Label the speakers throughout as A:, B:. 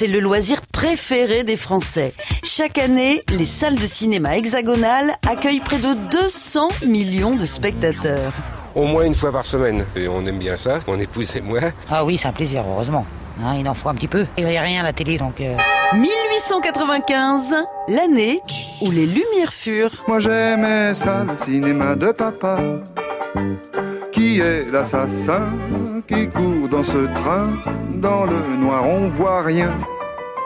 A: C'est le loisir préféré des Français. Chaque année, les salles de cinéma hexagonales accueillent près de 200 millions de spectateurs.
B: Au moins une fois par semaine. Et on aime bien ça, mon épouse et moi.
C: Ah oui, c'est un plaisir, heureusement. Hein, il en faut un petit peu. Il n'y a rien à la télé, donc... Euh...
A: 1895, l'année où les Lumières furent.
D: Moi j'aimais ça, le cinéma de papa. Qui est l'assassin qui court dans ce train Dans le noir, on voit rien.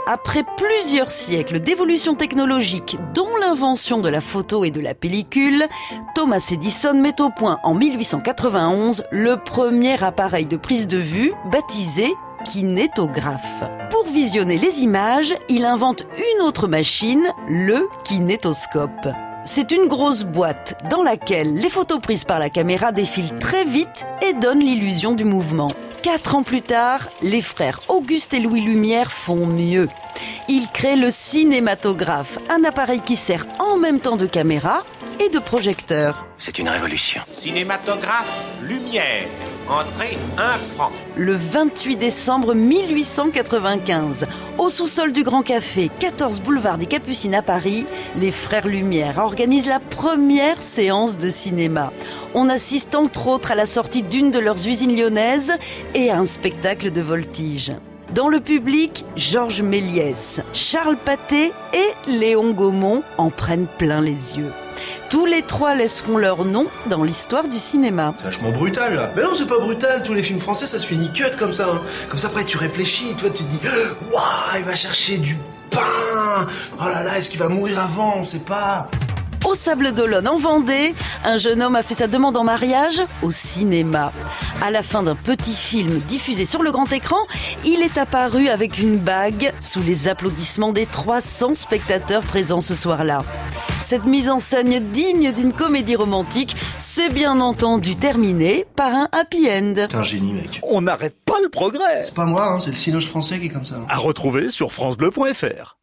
A: Après plusieurs siècles d'évolution technologique, dont l'invention de la photo et de la pellicule, Thomas Edison met au point en 1891 le premier appareil de prise de vue baptisé kinétographe. Pour visionner les images, il invente une autre machine, le kinétoscope. C'est une grosse boîte dans laquelle les photos prises par la caméra défilent très vite et donnent l'illusion du mouvement. Quatre ans plus tard, les frères Auguste et Louis Lumière font mieux. Ils créent le cinématographe, un appareil qui sert en même temps de caméra et de projecteur.
E: C'est une révolution.
F: Cinématographe Lumière. Entrée 1 franc.
A: Le 28 décembre 1895, au sous-sol du Grand Café, 14 boulevard des Capucines à Paris, les frères Lumière organisent la première séance de cinéma. On assiste entre autres à la sortie d'une de leurs usines lyonnaises et à un spectacle de voltige. Dans le public, Georges Méliès, Charles Pathé et Léon Gaumont en prennent plein les yeux. Tous les trois laisseront leur nom dans l'histoire du cinéma.
G: C'est vachement brutal là. Mais non, c'est pas brutal. Tous les films français, ça se finit cut comme ça. hein. Comme ça, après, tu réfléchis. Toi, tu dis, waouh, il va chercher du pain. Oh là là, est-ce qu'il va mourir avant? On sait pas.
A: Au Sable d'Olonne, en Vendée, un jeune homme a fait sa demande en mariage au cinéma. À la fin d'un petit film diffusé sur le grand écran, il est apparu avec une bague sous les applaudissements des 300 spectateurs présents ce soir-là. Cette mise en scène digne d'une comédie romantique s'est bien entendu terminée par un happy end.
G: T'es un génie, mec.
H: On n'arrête pas le progrès.
G: C'est pas moi, hein, c'est le cinoche français qui est comme ça.
H: À retrouver sur francebleu.fr.